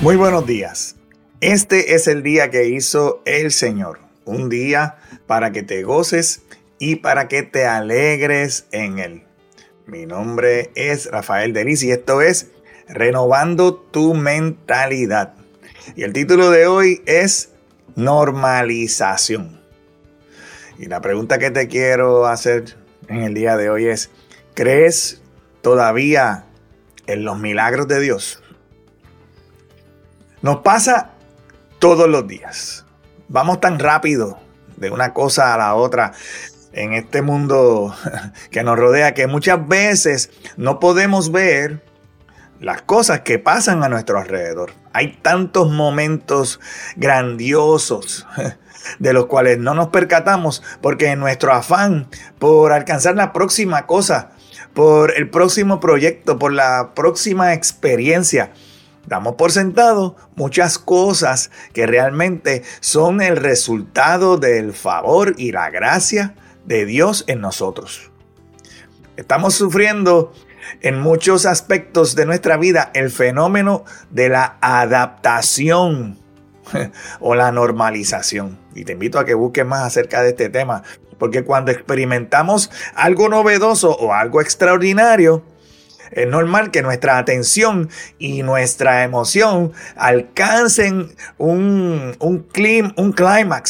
Muy buenos días. Este es el día que hizo el Señor. Un día para que te goces y para que te alegres en él. Mi nombre es Rafael Delis y esto es Renovando tu mentalidad. Y el título de hoy es Normalización. Y la pregunta que te quiero hacer en el día de hoy es, ¿crees todavía en los milagros de Dios? Nos pasa todos los días. Vamos tan rápido de una cosa a la otra en este mundo que nos rodea que muchas veces no podemos ver las cosas que pasan a nuestro alrededor. Hay tantos momentos grandiosos de los cuales no nos percatamos porque en nuestro afán por alcanzar la próxima cosa, por el próximo proyecto, por la próxima experiencia, Damos por sentado muchas cosas que realmente son el resultado del favor y la gracia de Dios en nosotros. Estamos sufriendo en muchos aspectos de nuestra vida el fenómeno de la adaptación o la normalización. Y te invito a que busques más acerca de este tema, porque cuando experimentamos algo novedoso o algo extraordinario, es normal que nuestra atención y nuestra emoción alcancen un, un, un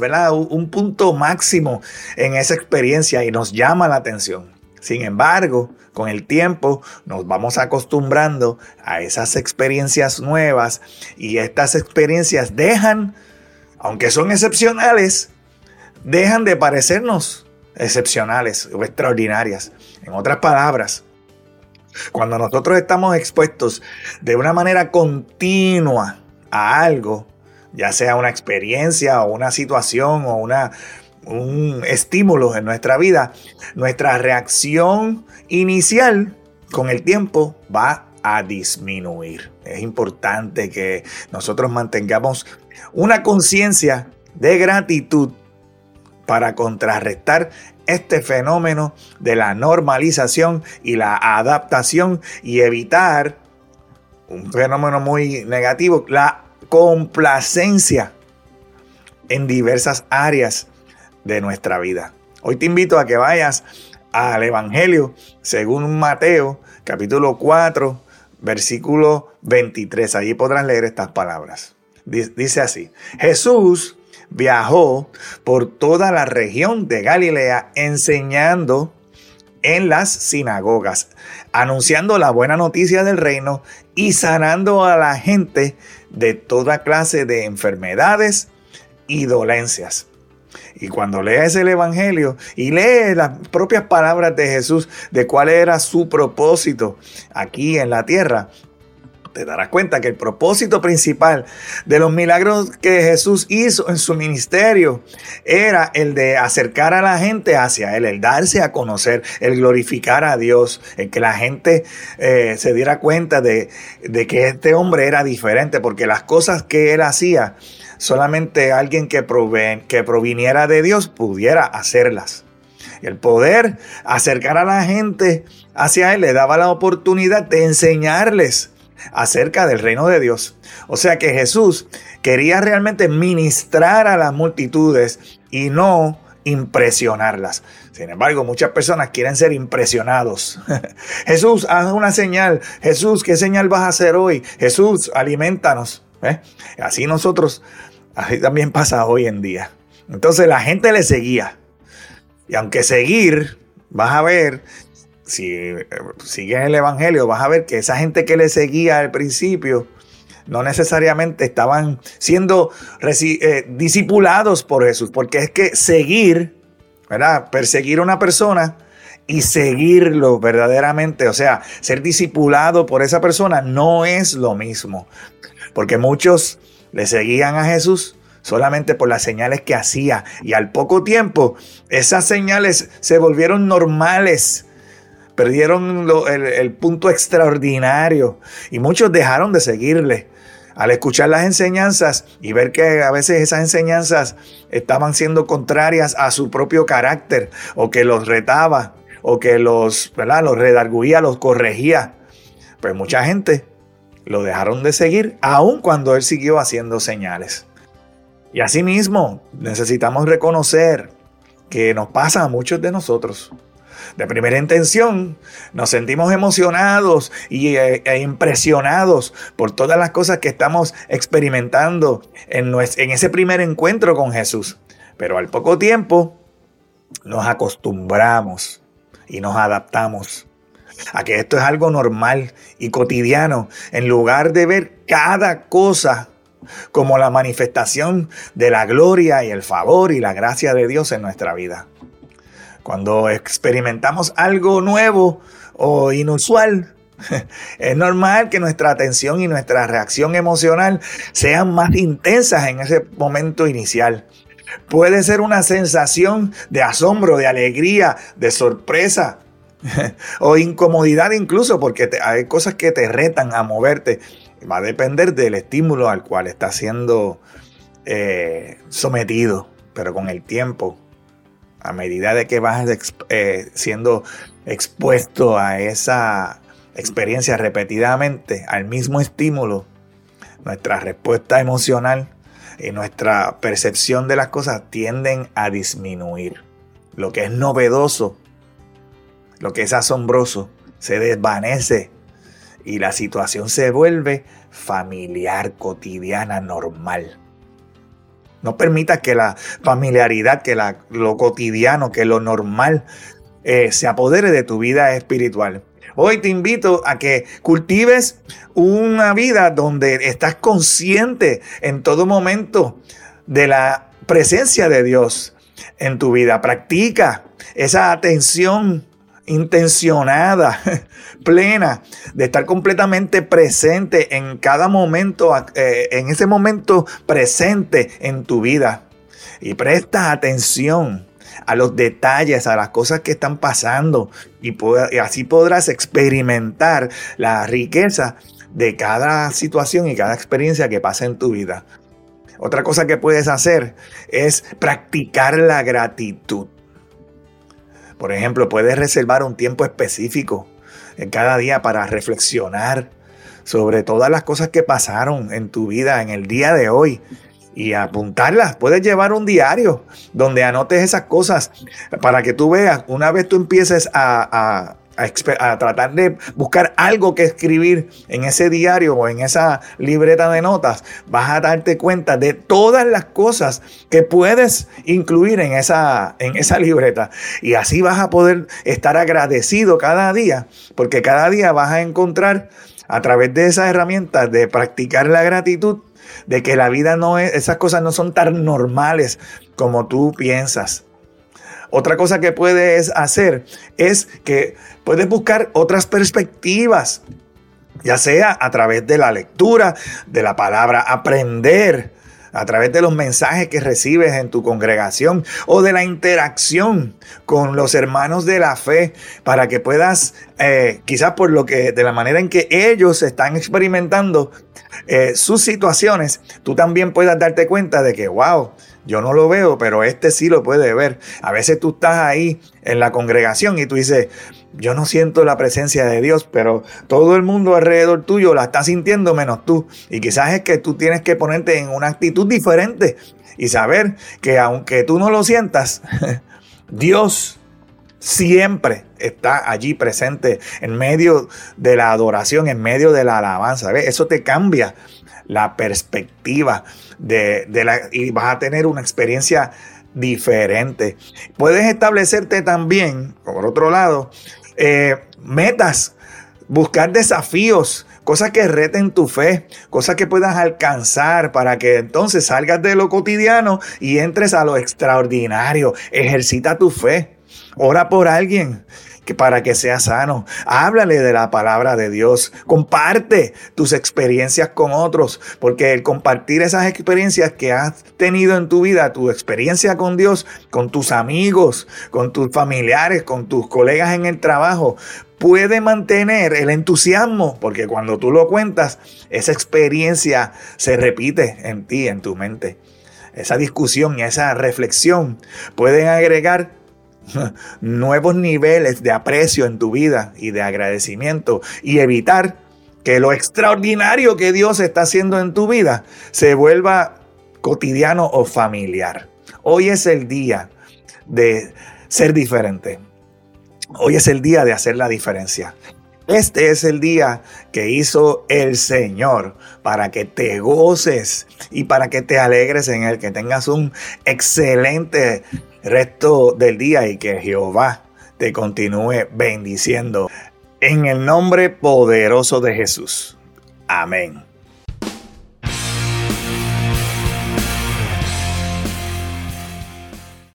¿verdad? Un, punto máximo en esa experiencia y nos llama la atención. Sin embargo, con el tiempo nos vamos acostumbrando a esas experiencias nuevas y estas experiencias dejan, aunque son excepcionales, dejan de parecernos excepcionales o extraordinarias. En otras palabras, cuando nosotros estamos expuestos de una manera continua a algo, ya sea una experiencia o una situación o una, un estímulo en nuestra vida, nuestra reacción inicial con el tiempo va a disminuir. Es importante que nosotros mantengamos una conciencia de gratitud para contrarrestar este fenómeno de la normalización y la adaptación y evitar un fenómeno muy negativo, la complacencia en diversas áreas de nuestra vida. Hoy te invito a que vayas al Evangelio según Mateo capítulo 4 versículo 23. Allí podrás leer estas palabras. Dice así, Jesús viajó por toda la región de Galilea enseñando en las sinagogas, anunciando la buena noticia del reino y sanando a la gente de toda clase de enfermedades y dolencias. Y cuando lees el Evangelio y lees las propias palabras de Jesús de cuál era su propósito aquí en la tierra, te darás cuenta que el propósito principal de los milagros que Jesús hizo en su ministerio era el de acercar a la gente hacia Él, el darse a conocer, el glorificar a Dios, el que la gente eh, se diera cuenta de, que este hombre era diferente, porque las cosas que Él hacía, solamente alguien que, que proviniera de Dios pudiera hacerlas. El poder acercar a la gente hacia Él le daba la oportunidad de enseñarles acerca del reino de Dios. O sea que Jesús quería realmente ministrar a las multitudes y no impresionarlas. Sin embargo, muchas personas quieren ser impresionados. Jesús, haz una señal. Jesús, ¿qué señal vas a hacer hoy? Jesús, alimentanos. ¿eh? Así nosotros, así también pasa hoy en día. Entonces la gente le seguía. Y aunque seguir, vas a ver si sigues el Evangelio, vas a ver que esa gente que le seguía al principio no necesariamente estaban siendo eh, discipulados por Jesús, porque es que seguir, ¿verdad? Perseguir a una persona y seguirlo verdaderamente, o sea, ser discipulado por esa persona no es lo mismo, porque muchos le seguían a Jesús solamente por las señales que hacía y al poco tiempo esas señales se volvieron normales perdieron el, punto extraordinario y muchos dejaron de seguirle al escuchar las enseñanzas y ver que a veces esas enseñanzas estaban siendo contrarias a su propio carácter o que los retaba o que los, ¿verdad? los redarguía, los corregía. Pues mucha gente lo dejaron de seguir, aun cuando Él siguió haciendo señales. Y asimismo, necesitamos reconocer que nos pasa a muchos de nosotros. De primera intención, nos sentimos emocionados y, eh, e, impresionados por todas las cosas que estamos experimentando en, en ese primer encuentro con Jesús. Pero al poco tiempo nos acostumbramos y nos adaptamos a que esto es algo normal y cotidiano, en lugar de ver cada cosa como la manifestación de la gloria y el favor y la gracia de Dios en nuestra vida. Cuando experimentamos algo nuevo o inusual, es normal que nuestra atención y nuestra reacción emocional sean más intensas en ese momento inicial. Puede ser una sensación de asombro, de alegría, de sorpresa o incomodidad incluso porque hay cosas que te retan a moverte. Va a depender del estímulo al cual estás siendo eh, sometido, pero con el tiempo, a medida de que vas eh, siendo expuesto a esa experiencia repetidamente, al mismo estímulo, nuestra respuesta emocional y nuestra percepción de las cosas tienden a disminuir. Lo que es novedoso, lo que es asombroso, se desvanece y la situación se vuelve familiar, cotidiana, normal. No permita que la familiaridad, que lo cotidiano, que lo normal eh, se apodere de tu vida espiritual. Hoy te invito a que cultives una vida donde estás consciente en todo momento de la presencia de Dios en tu vida. Practica esa atención intencionada, plena, de estar completamente presente en cada momento, eh, en ese momento presente en tu vida. Y presta atención a los detalles, a las cosas que están pasando y, así podrás experimentar la riqueza de cada situación y cada experiencia que pasa en tu vida. Otra cosa que puedes hacer es practicar la gratitud. Por ejemplo, puedes reservar un tiempo específico en cada día para reflexionar sobre todas las cosas que pasaron en tu vida en el día de hoy y apuntarlas. Puedes llevar un diario donde anotes esas cosas para que tú veas, una vez tú empieces a, a, tratar de buscar algo que escribir en ese diario o en esa libreta de notas, vas a darte cuenta de todas las cosas que puedes incluir en esa, en esa libreta. Y así vas a poder estar agradecido cada día, porque cada día vas a encontrar a través de esas herramientas de practicar la gratitud, de que la vida no es, esas cosas no son tan normales como tú piensas. Otra cosa que puedes hacer es que puedes buscar otras perspectivas, ya sea a través de la lectura, de la palabra aprender, a través de los mensajes que recibes en tu congregación o de la interacción con los hermanos de la fe para que puedas, eh, quizás por lo que, de la manera en que ellos están experimentando eh, sus situaciones, tú también puedas darte cuenta de que, wow, yo no lo veo, pero este sí lo puede ver. A veces tú estás ahí en la congregación y tú dices, yo no siento la presencia de Dios, pero todo el mundo alrededor tuyo la está sintiendo menos tú. Y quizás es que tú tienes que ponerte en una actitud diferente y saber que aunque tú no lo sientas, Dios siempre está allí presente en medio de la adoración, en medio de la alabanza. Eso te cambia la perspectiva de, la, y vas a tener una experiencia diferente. Puedes establecerte también, por otro lado, eh, metas, buscar desafíos, cosas que reten tu fe, cosas que puedas alcanzar para que entonces salgas de lo cotidiano y entres a lo extraordinario. Ejercita tu fe. Ora por alguien que para que sea sano. Háblale de la palabra de Dios. Comparte tus experiencias con otros, porque el compartir esas experiencias que has tenido en tu vida, tu experiencia con Dios, con tus amigos, con tus familiares, con tus colegas en el trabajo, puede mantener el entusiasmo, porque cuando tú lo cuentas, esa experiencia se repite en ti, en tu mente. Esa discusión y esa reflexión pueden agregar nuevos niveles de aprecio en tu vida y de agradecimiento y evitar que lo extraordinario que Dios está haciendo en tu vida se vuelva cotidiano o familiar. Hoy es el día de ser diferente. Hoy es el día de hacer la diferencia. Este es el día que hizo el Señor para que te goces y para que te alegres en Él, que tengas un excelente resto del día y que Jehová te continúe bendiciendo. En el nombre poderoso de Jesús. Amén.